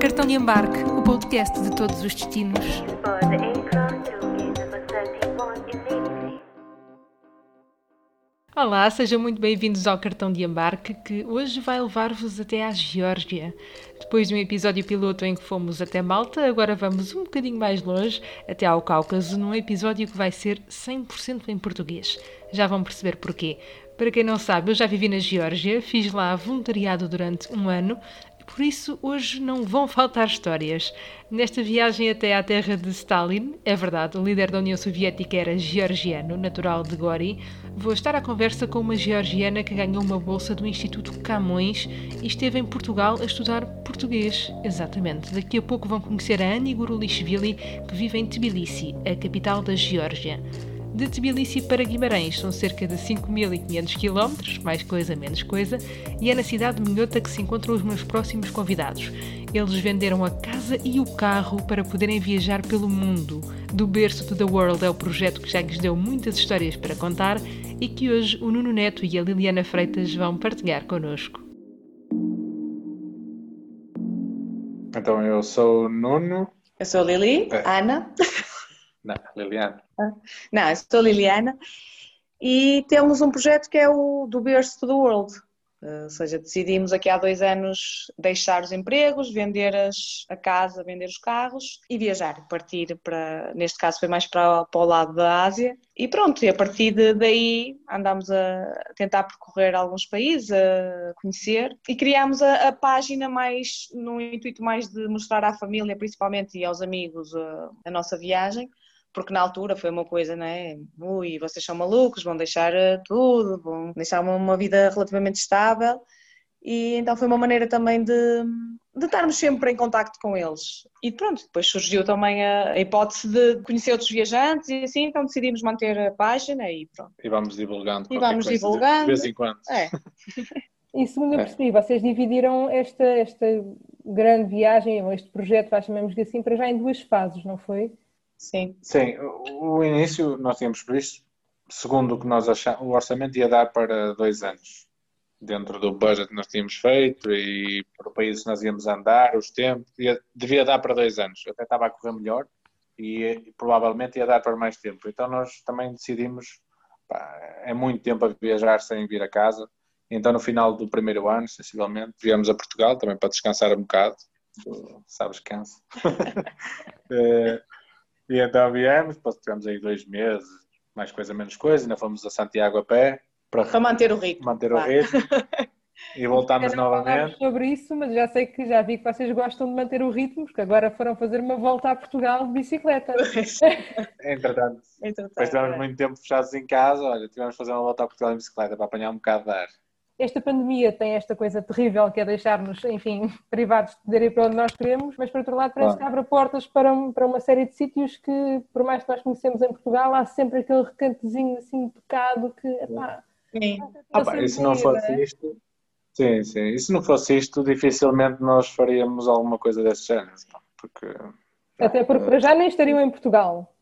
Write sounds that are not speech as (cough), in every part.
Cartão de embarque, o podcast de todos os destinos. For the aircraft to gate number 31 immediately. Olá, sejam muito bem-vindos ao Cartão de Embarque, que hoje vai levar-vos até à Geórgia. Depois de um episódio piloto em que fomos até Malta, agora vamos um bocadinho mais longe, até ao Cáucaso, num episódio que vai ser 100% em português. Já vão perceber porquê. Para quem não sabe, eu já vivi na Geórgia, fiz lá voluntariado durante um ano, por isso, hoje não vão faltar histórias. Nesta viagem até à terra de Stalin, é verdade, o líder da União Soviética era georgiano, natural de Gori, vou estar à conversa com uma georgiana que ganhou uma bolsa do Instituto Camões e esteve em Portugal a estudar português. Exatamente. Daqui a pouco vão conhecer a Annie Gurulishvili, que vive em Tbilisi, a capital da Geórgia. De Tbilisi para Guimarães são cerca de 5.500 km, mais coisa menos coisa, e é na cidade de Minhota que se encontram os meus próximos convidados. Eles venderam a casa e o carro para poderem viajar pelo mundo. Do berço to the world é o projeto que já lhes deu muitas histórias para contar e que hoje o Nuno Neto e a Liliana Freitas vão partilhar connosco. Então, eu sou o Nuno. Eu sou a Lili, É. Ana. Não, Liliana. Não, a Liliana. E temos um projeto que é o do Berço to the World. Eh, Ou seja, decidimos aqui há dois anos deixar os empregos, vender as- a casa, vender os carros e viajar, partir para, neste caso foi mais para, para o lado da Ásia. E pronto, e a partir de- daí andámos a tentar percorrer alguns países, a conhecer e criámos a, a página mais, no intuito mais de mostrar à família, principalmente, e aos amigos a- a nossa viagem porque na altura foi uma coisa, não é? Ui, vocês são malucos, vão deixar eh, tudo, vão deixar uma, uma vida relativamente estável. E então foi uma maneira também de, de estarmos sempre em contacto com eles. E pronto, depois surgiu também a, a hipótese de conhecer outros viajantes e assim, então decidimos manter a página e pronto. E vamos divulgando. E vamos divulgando. De vez em quando. É, E segundo eu É. percebi, vocês dividiram esta, esta grande viagem, ou este projeto, vá, chamemos-lhe assim, para já em duas fases, não foi? Sim. Sim, o início nós tínhamos previsto, segundo o que nós achamos, o orçamento ia dar para dois anos. Dentro do budget que nós tínhamos feito e para o país que nós íamos andar, os tempos, ia- devia dar para dois anos. Até estava a correr melhor e, provavelmente ia dar para mais tempo. Então nós também decidimos, pá, é muito tempo a viajar sem vir a casa. Então no final do primeiro ano, sensivelmente, viemos a Portugal também para descansar um bocado. Tu sabes, cansa. (laughs) Eh, e então viemos, depois tivemos aí dois meses, mais coisa, menos coisa, ainda fomos a Santiago a pé para Para manter o ritmo. manter o ritmo e (laughs) voltámos novamente. sobre isso, mas já sei que já vi que vocês gostam de manter o ritmo, porque agora foram fazer uma volta a Portugal de bicicleta. (laughs) Entretanto, Entretanto, depois tivemos é. muito tempo fechados em casa, olha, tivemos de fazer uma volta a Portugal em bicicleta para apanhar um bocado de ar. Esta pandemia tem esta coisa terrível que é deixar-nos, enfim, (laughs) privados de poder ir para onde nós queremos, mas por outro lado parece Claro. que abre portas para, um- para uma série de sítios que, por mais que nós conhecemos em Portugal, há sempre aquele recantezinho assim de pecado que, epá, Sim. Ah, pá, e se não fosse isto, sim, sim, e se não fosse isto, dificilmente nós faríamos alguma coisa desse género, porque Até porque para já nem estariam em Portugal.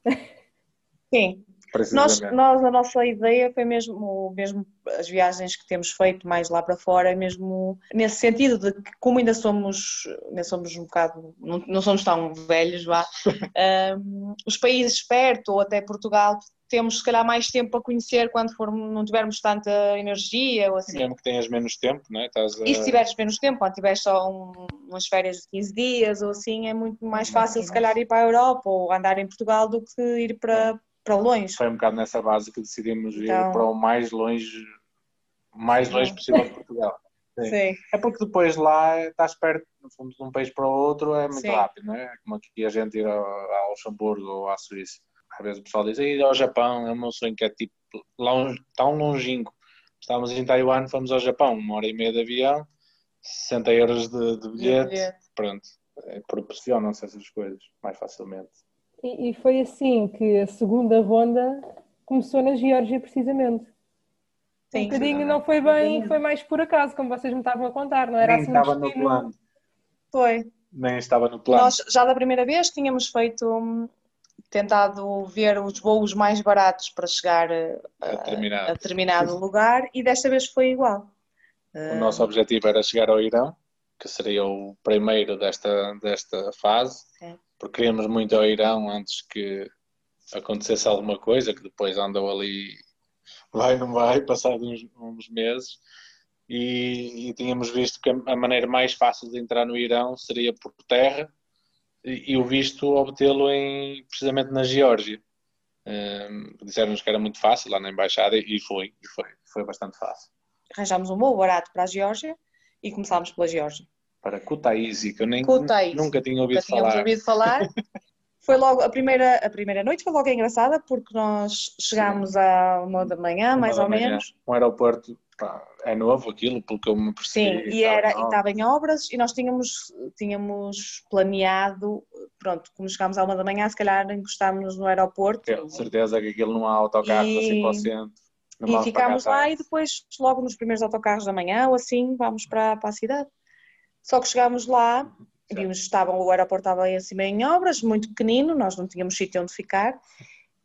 Sim, Nós, nós, a nossa ideia foi mesmo, mesmo as viagens que temos feito mais lá para fora, é mesmo nesse sentido de que, como ainda somos, ainda somos um bocado, não, não somos tão velhos, vá, (laughs) hum, os países perto, ou até Portugal, temos se calhar mais tempo para conhecer quando não tivermos tanta energia ou assim. Mesmo que tenhas menos tempo, não é? Estás a... E se tiveres menos tempo, quando tiveres só um- umas férias de 15 dias ou assim, é muito mais fácil se calhar ir para a Europa ou andar em Portugal do que ir para, para longe. foi um bocado nessa base que decidimos ir Então- para o mais longe, mais longe possível de Portugal. (laughs) Sim. Sim. É porque depois lá estás perto, no fundo, de um país para o outro, é muito Sim. rápido, não é? Como aqui a gente ir ao, ao Luxemburgo ou à Suíça. Às vezes o pessoal diz, ir ao Japão é meu sonho, que é tipo longe, tão longínquo. Estávamos em Taiwan, fomos ao Japão, uma hora e meia de avião, 60 euros de, de bilhete, bilhete. pronto. É, Proporcionam-se essas coisas mais facilmente. E, e foi assim que a segunda ronda começou na Geórgia, precisamente. Sim. um bocadinho não foi bem, foi mais por acaso, como vocês me estavam a contar, não era Nem assim estava no plano. Foi. Nem estava no plano. Nós já da primeira vez tínhamos feito, hum, tentado ver os voos mais baratos para chegar a, A a determinado. determinado lugar e desta vez foi igual. O nosso objetivo era chegar ao Irão, que seria o primeiro desta, desta fase, É. porque queríamos muito ao Irão antes que acontecesse alguma coisa, que depois andou ali, vai, não vai, passado uns, uns meses, e, e tínhamos visto que a, maneira mais fácil de entrar no Irão seria por terra, e, o visto obtê-lo em, precisamente na Geórgia. Hum, Disseram-nos que era muito fácil lá na embaixada e foi, e foi, foi bastante fácil. Arranjámos um voo barato para a Geórgia e começámos pela Geórgia. Para Kutaisi, que eu nem Kutaisi. nunca tinha ouvido Nunca tínhamos falar. ouvido falar. (laughs) Foi logo a primeira, a primeira noite foi logo engraçada porque nós chegámos à uma da manhã, Uma mais da ou manhã. menos. Um aeroporto é novo aquilo, pelo que eu me Sim, percebi. e, era, e novo. estava em obras e nós tínhamos, tínhamos planeado, pronto, como chegámos à uma da manhã, se calhar encostámos no aeroporto Tenho certeza que aquilo não há autocarros E- assim para o centro. e ficámos lá e depois, logo nos primeiros autocarros da manhã ou assim, vamos para, para a cidade. Só que chegámos lá, vimos que estavam, o aeroporto estava aí acima em obras, muito pequenino, nós não tínhamos sítio onde ficar.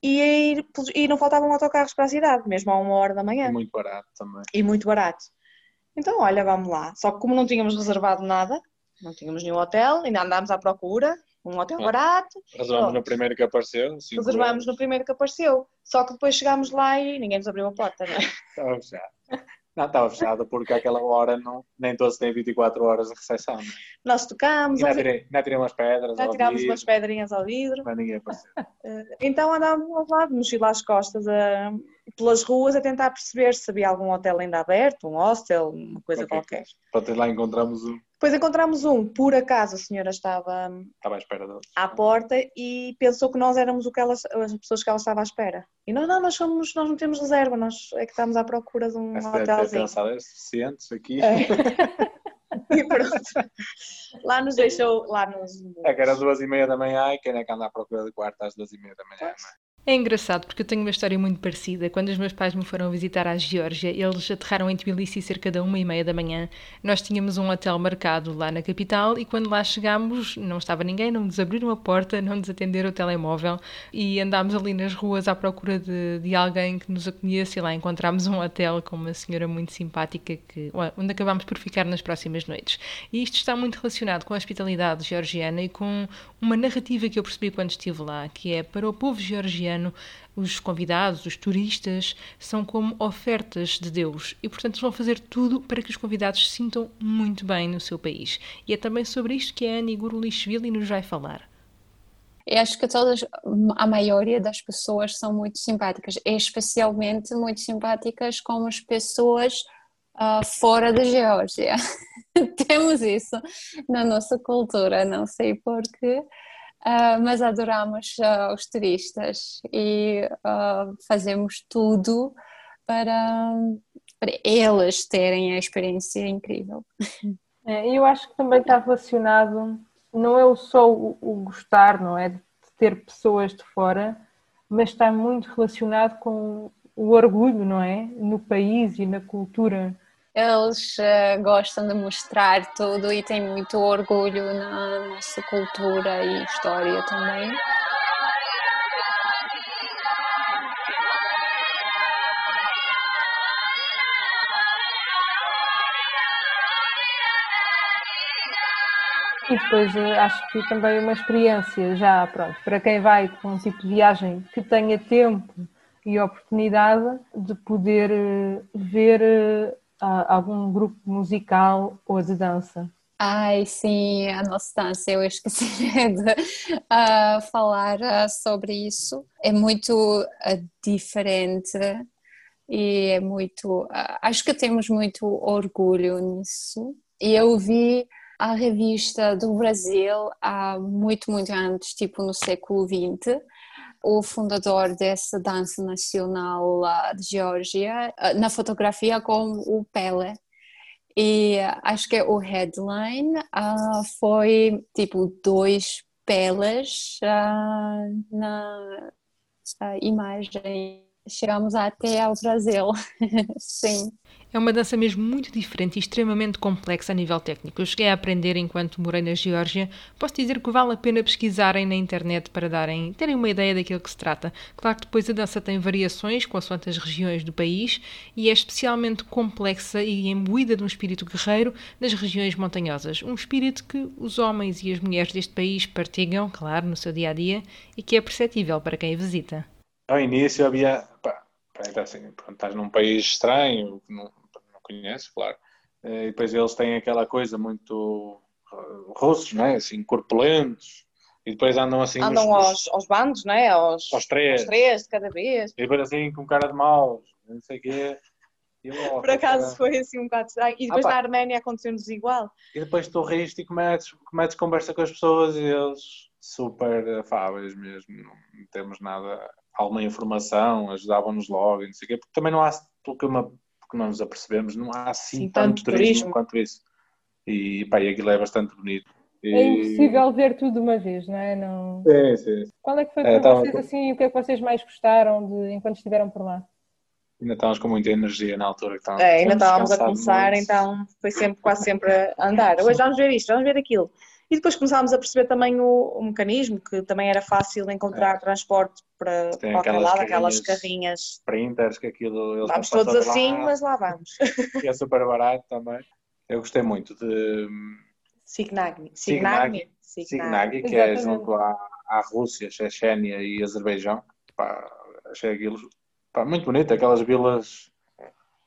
E, e não faltavam autocarros para a cidade, mesmo a uma hora da manhã E muito barato também. e muito barato. Então, olha, vamos lá. Só que como não tínhamos reservado nada, não tínhamos nenhum hotel, ainda andámos à procura, um hotel Ah. barato, Reservamos Pronto. no primeiro que apareceu. reservámos no primeiro que apareceu. Só que depois chegámos lá e ninguém nos abriu a porta, não é? Estava fechado. (laughs) Não, estava fechado porque àquela hora não, nem todos têm 24 horas de recepção. né? Nós tocámos, E ainda tirei, ainda tirei umas pedras. já ao tirámos umas pedrinhas ao vidro. Mas ninguém apareceu. Então andávamos lá de mochila às costas a- pelas ruas a tentar perceber se havia algum hotel ainda aberto, um hostel, uma coisa Qualquer qualquer. Portanto, lá encontramos um. Depois encontramos um, por acaso a senhora estava Estava à espera de à porta e pensou que nós éramos o que ela, as pessoas que ela estava à espera. E nós, não, nós, somos, nós não temos reserva, nós é que estamos à procura de um Essa hotelzinho. pensado, é suficiente aqui. É. (laughs) E pronto. Lá nos deixou, lá nos... É que era duas e meia da manhã e quem é que anda à procura de quarto às duas e meia da manhã, não é? É engraçado porque eu tenho uma história muito parecida. Quando os meus pais me foram visitar à Geórgia, eles aterraram em Tbilisi cerca da uma e meia da manhã. Nós tínhamos um hotel marcado lá na capital e quando lá chegámos não estava ninguém, não nos abriram a porta, não nos atenderam o telemóvel e andámos ali nas ruas à procura de, de alguém que nos acolhesse e lá encontramos um hotel com uma senhora muito simpática que, onde acabámos por ficar nas próximas noites. E isto está muito relacionado com a hospitalidade georgiana e com uma narrativa que eu percebi quando estive lá, que é para o povo georgiano os convidados, os turistas, são como ofertas de Deus e, portanto, vão fazer tudo para que os convidados se sintam muito bem no seu país. E é também sobre isto que a Annie Gurulishvili nos vai falar. Eu acho que todas, a maioria das pessoas são muito simpáticas, especialmente muito simpáticas com as pessoas uh, fora da Geórgia. (laughs) Temos isso na nossa cultura, não sei porquê. Uh, mas adoramos uh, os turistas e uh, fazemos tudo para, para eles terem a experiência incrível. É, eu acho que também está relacionado, não é só o, o gostar, não é? De ter pessoas de fora, mas está muito relacionado com o orgulho, não é? No país e na cultura. Eles uh, gostam de mostrar tudo e têm muito orgulho na nossa cultura e história também. E depois acho que também uma experiência já, pronto, para quem vai com um tipo de viagem que tenha tempo e oportunidade de poder ver algum grupo musical ou de dança. Ai, sim, a nossa dança, eu esqueci (laughs) de uh, falar uh, sobre isso. É muito uh, diferente e é muito. acho que temos muito orgulho nisso. E eu vi a revista do Brasil há muito, muito antes, tipo no século XX. O fundador dessa dança nacional de Geórgia, na fotografia com o Pelé. E acho que o headline uh, foi tipo dois pelas uh, na uh, imagem. Chegamos até ao Brasil. (laughs) Sim. É uma dança mesmo muito diferente e extremamente complexa a nível técnico. Eu cheguei a aprender enquanto morei na Geórgia. Posso dizer que vale a pena pesquisarem na internet para darem, terem uma ideia daquilo que se trata. Claro que depois a dança tem variações consoante as regiões do país e é especialmente complexa e imbuída de um espírito guerreiro nas regiões montanhosas. Um espírito que os homens e as mulheres deste país partilham, claro, no seu dia a dia e que é perceptível para quem a visita. Ao início havia. Pá, então assim, pronto, estás num país estranho, não, não conheces, claro. Eh, E depois eles têm aquela coisa muito eh, russos, é? Assim, corpulentos. E depois andam assim. Andam nos- aos, aos bandos, não é? Aos, Aos três. aos três de cada vez. E depois assim, com cara de maus, não sei o quê. Eu, oh, Por acaso cara. foi assim um bocado estranho. E depois Ah, na Arménia aconteceu-nos igual. E depois tu riste e cometes, cometes conversa com as pessoas e eles super afáveis mesmo, não temos nada, alguma informação, ajudavam-nos logo e não sei o quê, porque também não há, pelo que, uma, porque não nos apercebemos, não há assim Sim, tanto, tanto turismo, turismo. quanto isso. E pá, e aquilo é bastante bonito. E... É impossível ver tudo de uma vez, não é? Não... Sim, sim. Qual é que foi É, para tava vocês assim, o que é que vocês mais gostaram de enquanto estiveram por lá? Ainda estávamos com muita energia na altura. Que estávamos, É, ainda estávamos a começar, muito. então foi sempre, quase sempre a andar. Hoje vamos ver isto, vamos ver aquilo. E depois começámos a perceber também o, o mecanismo, que também era fácil encontrar transporte para Tem qualquer aquelas lado, aquelas carrinhas-. Sprinters, que aquilo eles Vamos todos assim, lá, mas lá vamos. e é super barato também. Eu gostei muito de Signagni. Signagni. Signagni. Que é junto à, à Rússia, Chechênia e Azerbaijão. Pá, achei aquilo pá, muito bonito, aquelas vilas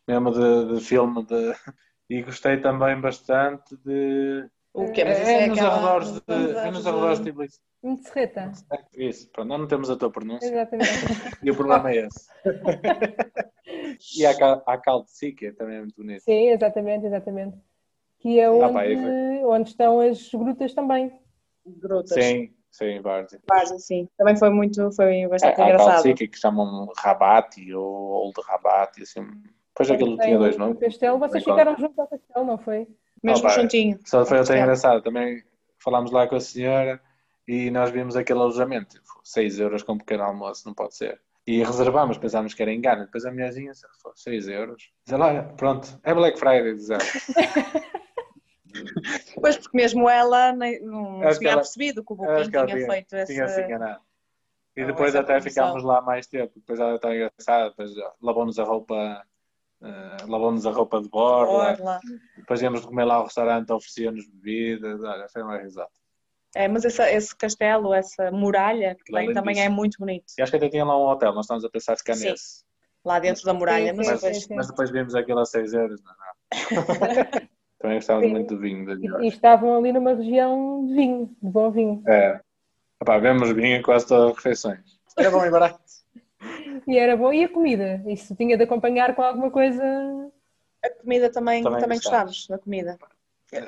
mesmo de, de filme. De... (laughs) E gostei também bastante de. O quê? Mas isso é, é nos aquela- arredores de. É nos arredores de Tbilisi. Muito serreta. Isso, pronto, nós não temos a tua pronúncia Exatamente. (laughs) e o problema é esse. (laughs) e a, Cal- a Calcique também é muito bonito. Sim, exatamente, exatamente. Que é Ah, onde, pá, aí onde estão as grutas também. Grutas. Sim, sim, Várzea. Várzea, sim. Também foi muito, foi bastante Há engraçado. Calcique que chamam Rabati ou Old Rabati, assim. Depois aquilo tinha dois o nomes. castelo, vocês ficaram juntos ao castelo, não foi? Mesmo pá, juntinho. Só foi até engraçado. Também falámos lá com a senhora e nós vimos aquele alojamento. 6 euros com um pequeno almoço, não pode ser. E reservámos, pensámos que era engano. Depois a mulherzinha, 6 euros. Diz ela, olha, pronto, é Black Friday, diz ela. (laughs) Pois, porque mesmo ela não Acho tinha ela- percebido que o Booking tinha, tinha, feito esse... tinha se enganado. E depois essa até promoção. ficámos lá mais tempo. Depois ela está engraçada. Depois lavou-nos a roupa... eh, lavou-nos a roupa de borla. Orla. Depois íamos comer lá ao restaurante, oferecia-nos bebidas. Olha, foi uma risada. É, mas essa- esse castelo, essa muralha que tem, também disso. é muito bonito. E acho que até tinha lá um hotel. Nós estávamos a pensar ficar Sim. nesse. Lá dentro da muralha, Sim, mas sim, depois... sim. Mas depois vimos aquilo a 6 euros. Não, não. (laughs) Também gostávamos muito do vinho E, e estavam ali numa região de vinho, de bom vinho. É. Epá, vemos vinho em quase todas as refeições. Era bom e barato. E era bom. E a comida? Isso tinha de acompanhar com alguma coisa. A comida também, Também também, da comida.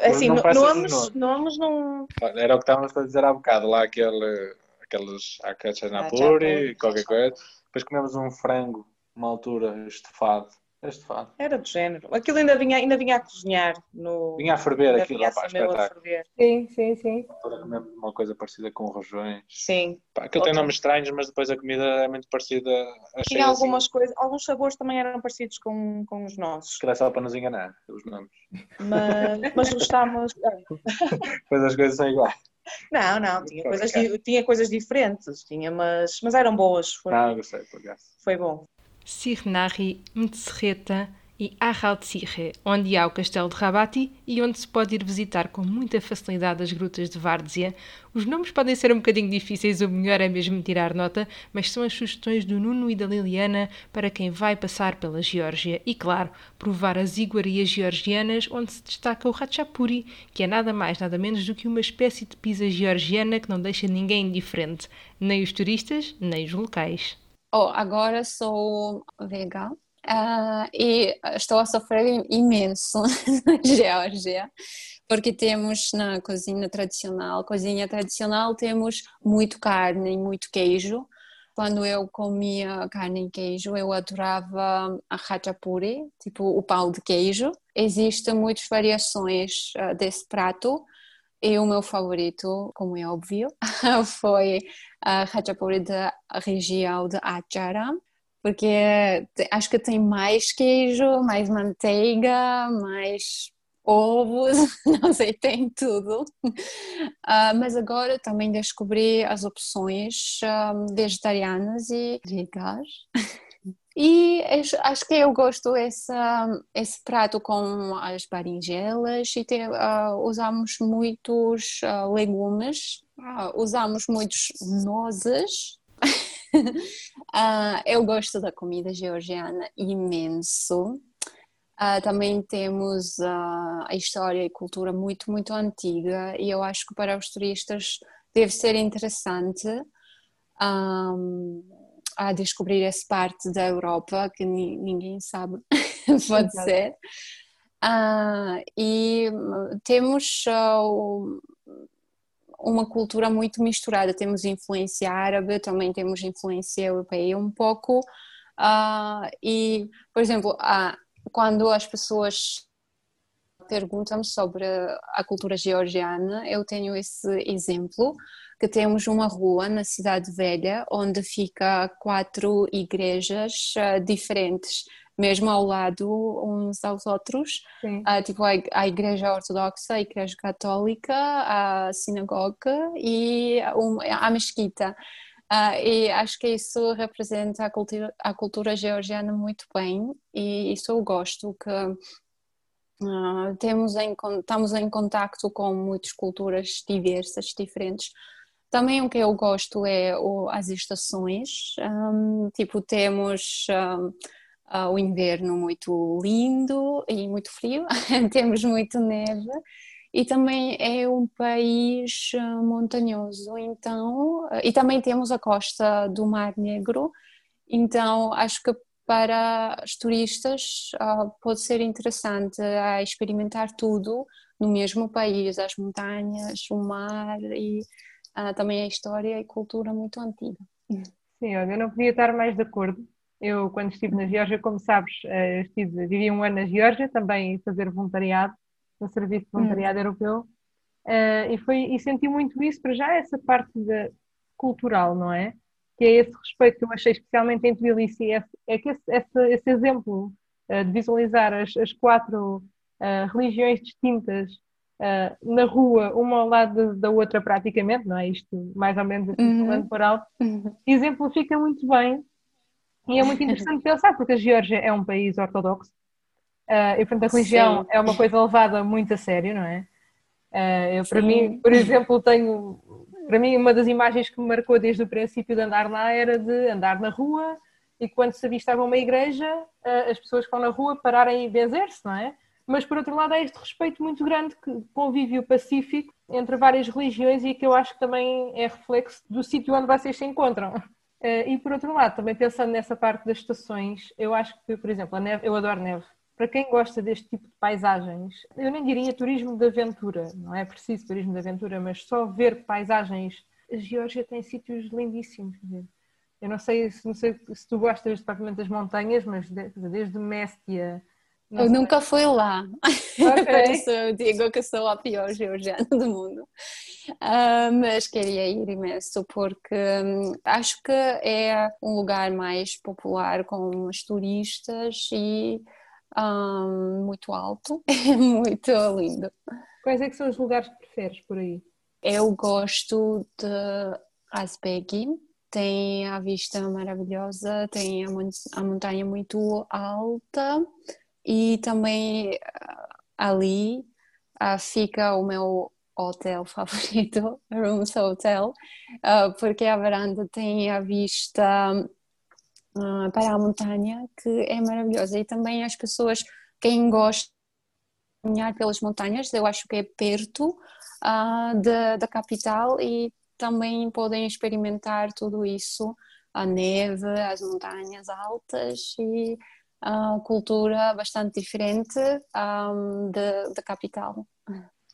Assim, Não nomes, nomes. nomes não... Era o que estávamos a dizer há bocado. Lá aquele, aqueles Akachanapuri, Hachanapuri, qualquer coisa. Depois comemos um frango, uma altura, estofado. É Estofado. Era do género. Aquilo ainda vinha, ainda vinha a cozinhar. No... Vinha a ferver ainda aquilo, vinha assim meio a ferver. Sim, sim, sim. Uma coisa parecida com rojões. Sim. Pá, aquilo tem Ótimo. nomes estranhos, mas depois a comida é muito parecida. Achei Tinha assim, algumas coisas, alguns sabores também eram parecidos com, com os nossos. que era só para nos enganar, os nomes. Mas, mas gostámos. (laughs) Depois as coisas são iguais. Não, não, tinha coisas, tinha coisas diferentes, tinha, mas, mas eram boas. Foi, Não, gostei, foi bom. Sirnari, Mtserreta e Arraltsirre, onde há o castelo de Rabati e onde se pode ir visitar com muita facilidade as grutas de Várzea. Os nomes podem ser um bocadinho difíceis, o melhor é mesmo tirar nota, mas são as sugestões do Nuno e da Liliana para quem vai passar pela Geórgia. E claro, provar as iguarias georgianas, onde se destaca o Ratchapuri, que é nada mais nada menos do que uma espécie de pizza georgiana que não deixa ninguém indiferente, nem os turistas, nem os locais. Oh, agora sou vegan ah, e estou a sofrer imenso na (laughs) Geórgia, porque temos na cozinha tradicional, cozinha tradicional temos muito carne e muito queijo. Quando eu comia carne e queijo, eu adorava a khachapuri, tipo o pão de queijo. Existem muitas variações ah, desse prato. E o meu favorito, como é óbvio, (laughs) foi a khachapuri da região de Achara. porque acho que tem mais queijo, mais manteiga, mais ovos, (laughs) não sei, tem tudo. Uh, (laughs) mas agora também descobri as opções um, vegetarianas e veganas. E acho que eu gosto esse, esse prato com as berinjelas e te, uh, usamos muitos uh, legumes, uh, usamos muitos nozes. (laughs) eu gosto da comida georgiana imenso. também temos a história e cultura muito, muito antiga e eu acho que para os turistas deve ser interessante. Um, a descobrir essa parte da Europa que ninguém sabe, (laughs) pode Exato. ser. Uh, e temos uh, uma cultura muito misturada. Temos influência árabe, também temos influência europeia um pouco. Uh, e, por exemplo, quando as pessoas perguntam sobre a cultura georgiana, eu tenho esse exemplo que temos uma rua na Cidade Velha onde fica quatro igrejas uh, diferentes, mesmo ao lado uns aos outros, uh, tipo a, a, Igreja Ortodoxa, a Igreja Católica, a Sinagoga e um, a Mesquita. Uh, e acho que isso representa a cultura, a cultura georgiana muito bem e isso eu gosto que uh, temos em, estamos em contato com muitas culturas diversas, diferentes também o que eu gosto é o, as estações, um, tipo temos um, uh, o inverno muito lindo e muito frio, (laughs) temos muito neve e também é um país uh, montanhoso, então uh, e também temos a costa do Mar Negro, então acho que para os turistas uh, pode ser interessante experimentar tudo no mesmo país, as montanhas, o mar e uh, também a história e cultura muito antiga. Sim, olha, eu não podia estar mais de acordo. Eu, quando estive na Geórgia, como sabes, eh, estive, vivi um ano na Geórgia, também fazer voluntariado, no Serviço de Voluntariado hum. Europeu, uh, e, foi, e senti muito isso, para já, essa parte de, cultural, não é? Que é esse respeito que eu achei especialmente em Tbilisi, é, é que esse, esse, esse exemplo uh, de visualizar as, as quatro uh, religiões distintas uh, na rua, uma ao lado da outra praticamente, não é? Isto mais ou menos assim, uhum. falando por alto, uhum. exemplifica muito bem e é muito (laughs) interessante pensar, porque a Geórgia é um país ortodoxo uh, e, portanto, a religião Sim. é uma coisa levada muito a sério, não é? Uh, eu, para Sim. mim, por exemplo, tenho, para mim, uma das imagens que me marcou desde o princípio de andar lá era de andar na rua e quando se avistava uma igreja, uh, as pessoas que vão na rua pararem e benzer-se, não é? Mas por outro lado há este respeito muito grande que convívio pacífico entre várias religiões e que eu acho que também é reflexo do sítio onde vocês se encontram. Eh, e por outro lado, também pensando nessa parte das estações, eu acho que, por exemplo, a neve, eu adoro neve. Para quem gosta deste tipo de paisagens, eu nem diria turismo de aventura, não é preciso turismo de aventura, mas só ver paisagens. A Geórgia tem sítios lindíssimos. Eu não sei, não sei se tu gostas propriamente das montanhas, mas desde Mestia eu nunca fui lá. Okay. (laughs) Por isso eu digo que sou a pior georgiana do mundo. Uh, mas queria ir imenso porque um, acho que é um lugar mais popular com os turistas e um, muito alto, (laughs) muito lindo. Quais é que são os lugares que preferes por aí? Eu gosto de Azbegi, tem a vista maravilhosa, tem a, a montanha muito alta e também ah, ali uh, fica o meu hotel (laughs) favorito, Rooms Hotel, uh, porque a varanda tem a vista uh, para a montanha, que é maravilhosa. E também as pessoas, quem gosta de caminhar pelas montanhas, eu acho que é perto de, da capital e também podem experimentar tudo isso, a neve, as montanhas altas e uh, cultura bastante diferente um, da capital.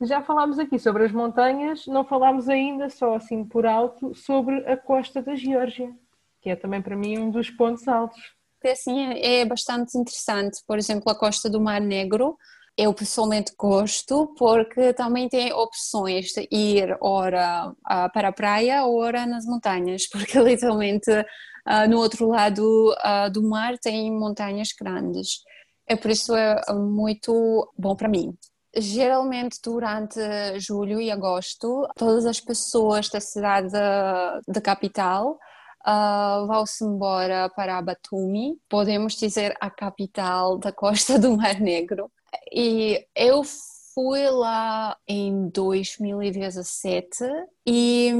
Já falámos aqui sobre as montanhas, não falámos ainda, só assim por alto, sobre a costa da Geórgia, que é também para mim um dos pontos altos. É, assim, é bastante interessante, por exemplo, a costa do Mar Negro, eu pessoalmente gosto porque também tem opções de ir ora para a praia, ora nas montanhas, porque (laughs) literalmente ah, no outro lado ah, do mar tem montanhas grandes. É por isso é muito bom para mim. Geralmente durante julho e agosto, todas as pessoas da cidade da capital uh, vão-se embora para Batumi, podemos dizer a capital da costa do Mar Negro. E eu fui lá em 2017 e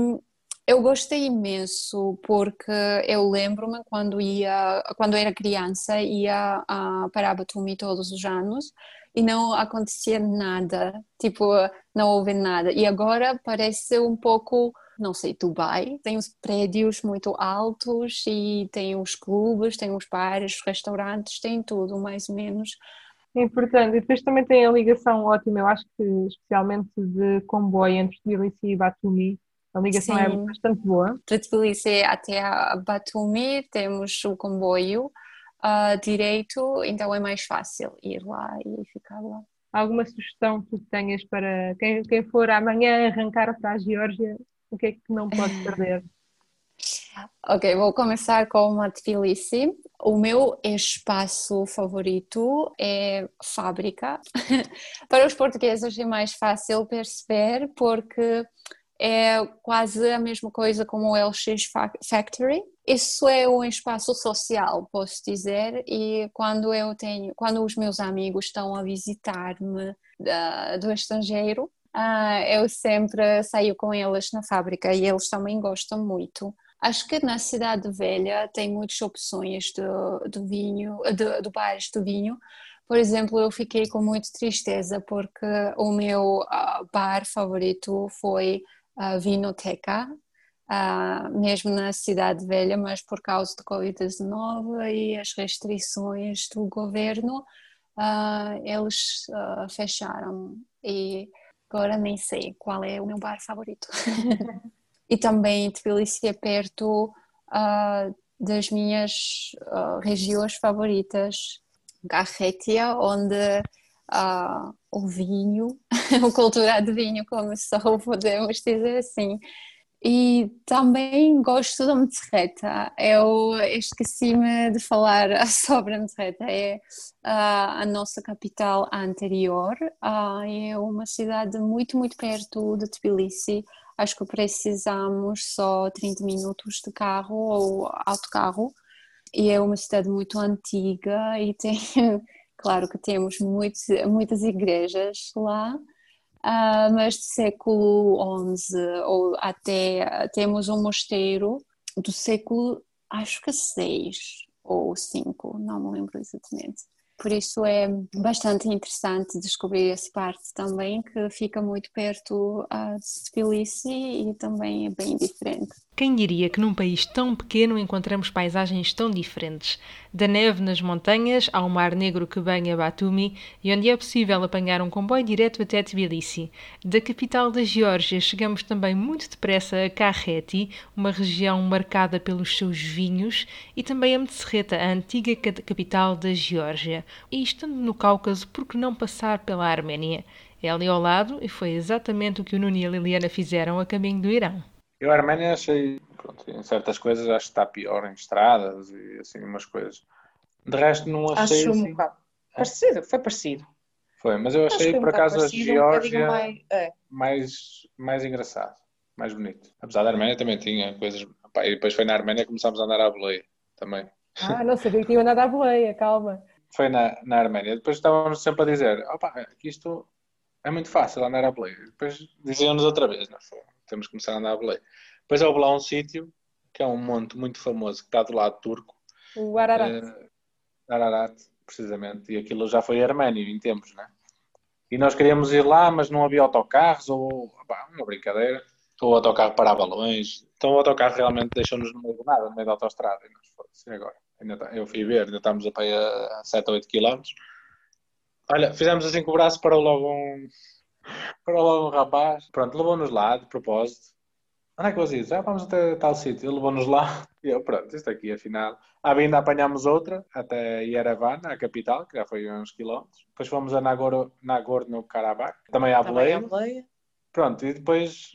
eu gostei imenso porque eu lembro-me quando ia, quando era criança, ia para Batumi todos os anos e não acontecia nada, tipo, não houve nada. E agora parece um pouco, não sei, Dubai, tem os prédios muito altos e tem os clubes, tem os bares, restaurantes, tem tudo, mais ou menos. Importante. E depois também tem a ligação ótima, eu acho que especialmente de comboio entre Tbilisi e Batumi, a ligação é Sim. é bastante boa. De Tbilisi até a Batumi temos o comboio uh, direito, então é mais fácil ir lá e ficar lá. Alguma sugestão que tenhas para quem, quem for amanhã arrancar para a Geórgia, o que é que não pode perder? (laughs) Ok, vou começar com uma Tbilisi. O meu espaço favorito é fábrica. (laughs) Para os portugueses é mais fácil perceber porque é quase a mesma coisa como o LX Factory. Isso é um espaço social, posso dizer, e quando eu tenho, quando os meus amigos estão a visitar-me do estrangeiro, uh, eu sempre saio com eles na fábrica e eles também gostam muito. Acho que na cidade velha tem muitas opções do, do vinho, do, do bares do vinho. Por exemplo, eu fiquei com muita tristeza porque o meu uh, bar favorito foi a Vinoteca, uh, mesmo na cidade velha, mas por causa do Covid-19 e as restrições do governo, uh, eles fecharam e agora nem sei qual é o meu bar favorito. (laughs) e também Tbilisi é perto das minhas regiões favoritas, Garretia, onde uh, o vinho, (laughs) o cultura de vinho, só podemos dizer assim. E também gosto da Meterreta. Eu esqueci-me de falar (laughs) sobre a Meterreta. É uh, a nossa capital anterior. Uh, é uma cidade muito, muito perto de Tbilisi. Acho que precisamos só 30 minutos de carro ou autocarro. E é uma cidade muito antiga e tem (laughs) Claro que temos muitos, muitas igrejas lá, uh, mas do século XI ou até temos um mosteiro do século, acho que 6 ou 5, não me lembro exatamente. Por isso é bastante interessante descobrir essa parte também, que fica muito perto de Tbilisi e também é bem diferente. Quem diria que num país tão pequeno encontramos paisagens tão diferentes? Da neve nas montanhas ao mar negro que banha Batumi e onde é possível apanhar um comboio direto até Tbilisi. Da capital da Geórgia chegamos também muito depressa a Karreti, uma região marcada pelos seus vinhos, e também a Metserreta, a antiga capital da Geórgia. E estando no Cáucaso, por que não passar pela Arménia? É ali ao lado e foi exatamente o que o Nuno e a Liliana fizeram a caminho do Irão. Eu a Arménia achei, pronto, em certas coisas acho que está pior em estradas e assim umas coisas. De resto não achei acho assim... um bocado parecido, foi parecido. Foi, mas eu achei por um acaso a Geórgia um mais, é. mais, mais engraçado, mais bonito. Apesar da Arménia também tinha coisas. Pá, e depois foi na Arménia que começámos a andar à boleia também. Ah, não sabia que tinha andado à boleia, calma. Foi na, na Arménia. Depois estávamos sempre a dizer: opa, aqui isto é muito fácil andar à boleia. Depois diziam-nos outra vez: não foi? Temos que começar a andar a boleia. Depois houve lá um sítio, que é um monte muito famoso, que está do lado turco. O Ararat. Uh, Ararat, precisamente. E aquilo já foi arménio em tempos, né? E nós queríamos ir lá, mas não havia autocarros, ou pá, uma brincadeira. Ou o autocarro parava longe. Então o autocarro realmente deixou-nos no meio do nada, no meio da autostrada. E nós foda-se, agora? Ainda tá, eu fui ver, ainda estamos a, a 7 ou 8 km. Olha, fizemos assim com o braço, parou logo um, para logo um rapaz, pronto, levou-nos lá de propósito. Onde é que vocês dizem? Ah, vamos até tal sítio. Ele levou-nos lá (laughs) e eu, pronto, isto aqui afinal. À vinda apanhámos outra até Yerevan, a capital, que já foi uns quilómetros. Depois fomos a Nagorno, Nagorno Karabakh, também à boleia. Pronto, e depois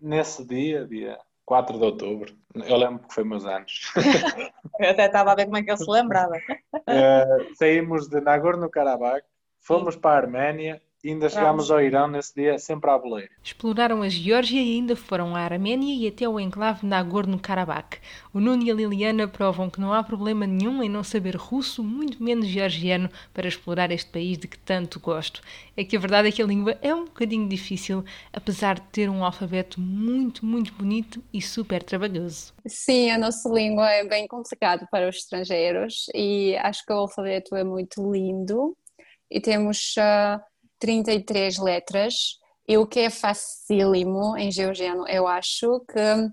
nesse dia, dia 4 de outubro, eu lembro que foi meus anos. (laughs) Eu até estava a ver como é que ele se lembrava. Uh, (laughs) saímos de Nagorno-Karabakh, fomos para a Arménia e ainda chegámos ao Irão nesse dia, sempre à boleira. Exploraram a Geórgia e ainda foram à Arménia e até o enclave Nagorno-Karabakh. O Nuno e a Liliana provam que não há problema nenhum em não saber russo, muito menos georgiano, para explorar este país de que tanto gosto. É que a verdade é que a língua é um bocadinho difícil, apesar de ter um alfabeto muito, muito bonito e super trabalhoso. Sim, a nossa língua é bem complicada para os estrangeiros e acho que o alfabeto é muito lindo e temos uh, 33 letras e o que é facílimo em georgiano, eu acho que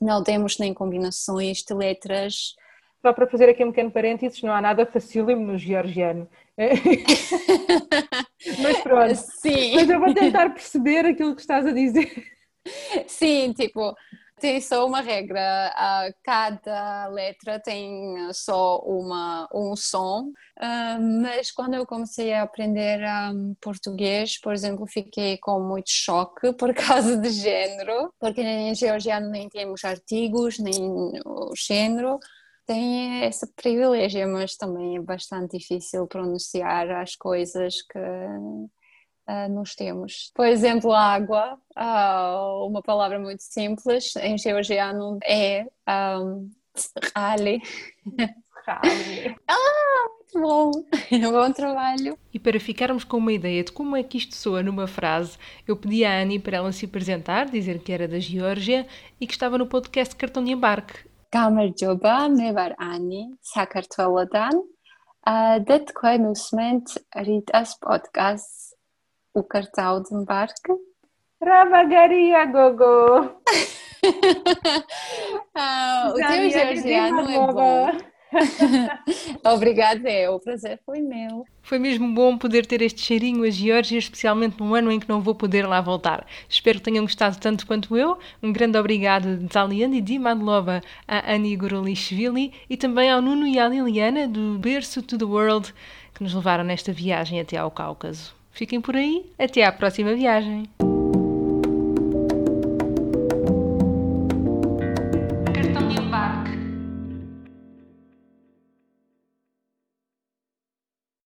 não temos nem combinações de letras. Só para fazer aqui um pequeno parênteses, não há nada facílimo no georgiano. (laughs) Mas pronto. Sim. Mas eu vou tentar perceber aquilo que estás a dizer. Sim, tipo, tem só uma regra, cada letra tem só uma, um som, mas quando eu comecei a aprender português, por exemplo, fiquei com muito choque (laughs) por causa de género, porque em georgiano nem temos artigos, nem o género, tem esse privilégio, mas também é bastante difícil pronunciar as coisas que uh, nós temos. Por exemplo, água, uh, uma palavra muito simples, em georgiano é um, rale. (laughs) ah, muito bom! (laughs) bom trabalho! E para ficarmos com uma ideia de como é que isto soa numa frase, eu pedi à Annie para ela se apresentar, dizer que era da Geórgia e que estava no podcast Cartão de Embarque. გამარჯობა, მე ვარ ანი, საქართველოდან. და თქვენ უსმენთ რიტას პოდკასტს o cartão de embarque? Ravagaria, Gogo! (laughs) ah, o teu georgiano ah, é bom. (laughs) Obrigada, é. O prazer foi meu. Foi mesmo bom poder ter este cheirinho a Geórgia, especialmente num ano em que não vou poder lá voltar. Espero que tenham gostado tanto quanto eu. Um grande obrigado de Zaliane Dimadlova, a Annie Gorolishvili e também ao Nuno e à Liliana do Berço to the World que nos levaram nesta viagem até ao Cáucaso. Fiquem por aí, até à próxima viagem!